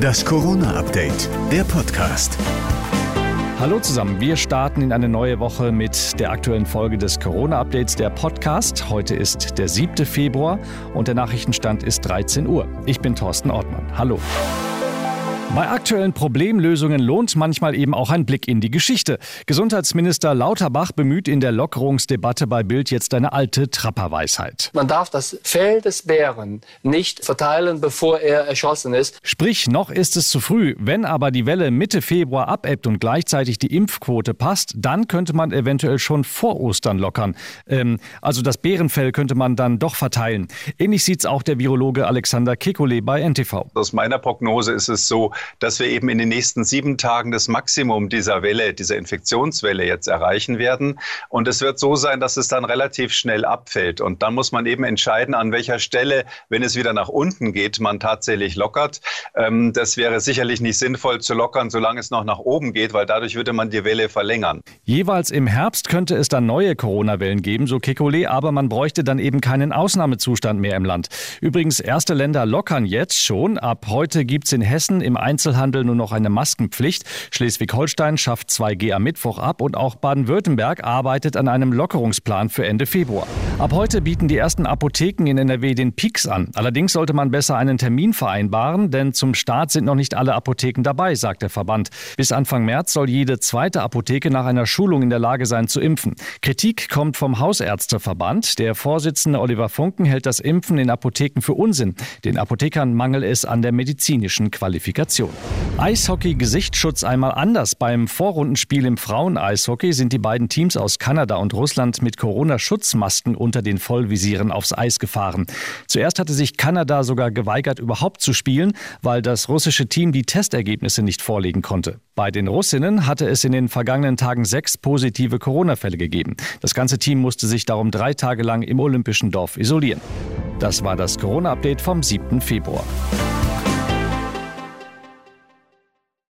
Das Corona-Update, der Podcast. Hallo zusammen, wir starten in eine neue Woche mit der aktuellen Folge des Corona-Updates, der Podcast. Heute ist der 7. Februar und der Nachrichtenstand ist 13 Uhr. Ich bin Thorsten Ortmann. Hallo. Bei aktuellen Problemlösungen lohnt manchmal eben auch ein Blick in die Geschichte. Gesundheitsminister Lauterbach bemüht in der Lockerungsdebatte bei Bild jetzt eine alte Trapperweisheit. Man darf das Fell des Bären nicht verteilen, bevor er erschossen ist. Sprich, noch ist es zu früh. Wenn aber die Welle Mitte Februar abebbt und gleichzeitig die Impfquote passt, dann könnte man eventuell schon vor Ostern lockern. Ähm, also das Bärenfell könnte man dann doch verteilen. Ähnlich sieht es auch der Virologe Alexander Kekulé bei NTV. Aus meiner Prognose ist es so, dass wir eben in den nächsten sieben Tagen das Maximum dieser Welle, dieser Infektionswelle jetzt erreichen werden. Und es wird so sein, dass es dann relativ schnell abfällt. Und dann muss man eben entscheiden, an welcher Stelle, wenn es wieder nach unten geht, man tatsächlich lockert. Ähm, das wäre sicherlich nicht sinnvoll zu lockern, solange es noch nach oben geht, weil dadurch würde man die Welle verlängern. Jeweils im Herbst könnte es dann neue Corona-Wellen geben, so Kekulé, aber man bräuchte dann eben keinen Ausnahmezustand mehr im Land. Übrigens, erste Länder lockern jetzt schon. Ab heute gibt es in Hessen im Einzelhandel nur noch eine Maskenpflicht. Schleswig-Holstein schafft 2G am Mittwoch ab und auch Baden-Württemberg arbeitet an einem Lockerungsplan für Ende Februar. Ab heute bieten die ersten Apotheken in NRW den Peaks an. Allerdings sollte man besser einen Termin vereinbaren, denn zum Start sind noch nicht alle Apotheken dabei, sagt der Verband. Bis Anfang März soll jede zweite Apotheke nach einer Schulung in der Lage sein zu impfen. Kritik kommt vom Hausärzteverband. Der Vorsitzende Oliver Funken hält das Impfen in Apotheken für Unsinn. Den Apothekern mangelt es an der medizinischen Qualifikation. Eishockey-Gesichtsschutz einmal anders. Beim Vorrundenspiel im Frauen-Eishockey sind die beiden Teams aus Kanada und Russland mit Corona-Schutzmasken unter den Vollvisieren aufs Eis gefahren. Zuerst hatte sich Kanada sogar geweigert, überhaupt zu spielen, weil das russische Team die Testergebnisse nicht vorlegen konnte. Bei den Russinnen hatte es in den vergangenen Tagen sechs positive Corona-Fälle gegeben. Das ganze Team musste sich darum drei Tage lang im Olympischen Dorf isolieren. Das war das Corona-Update vom 7. Februar.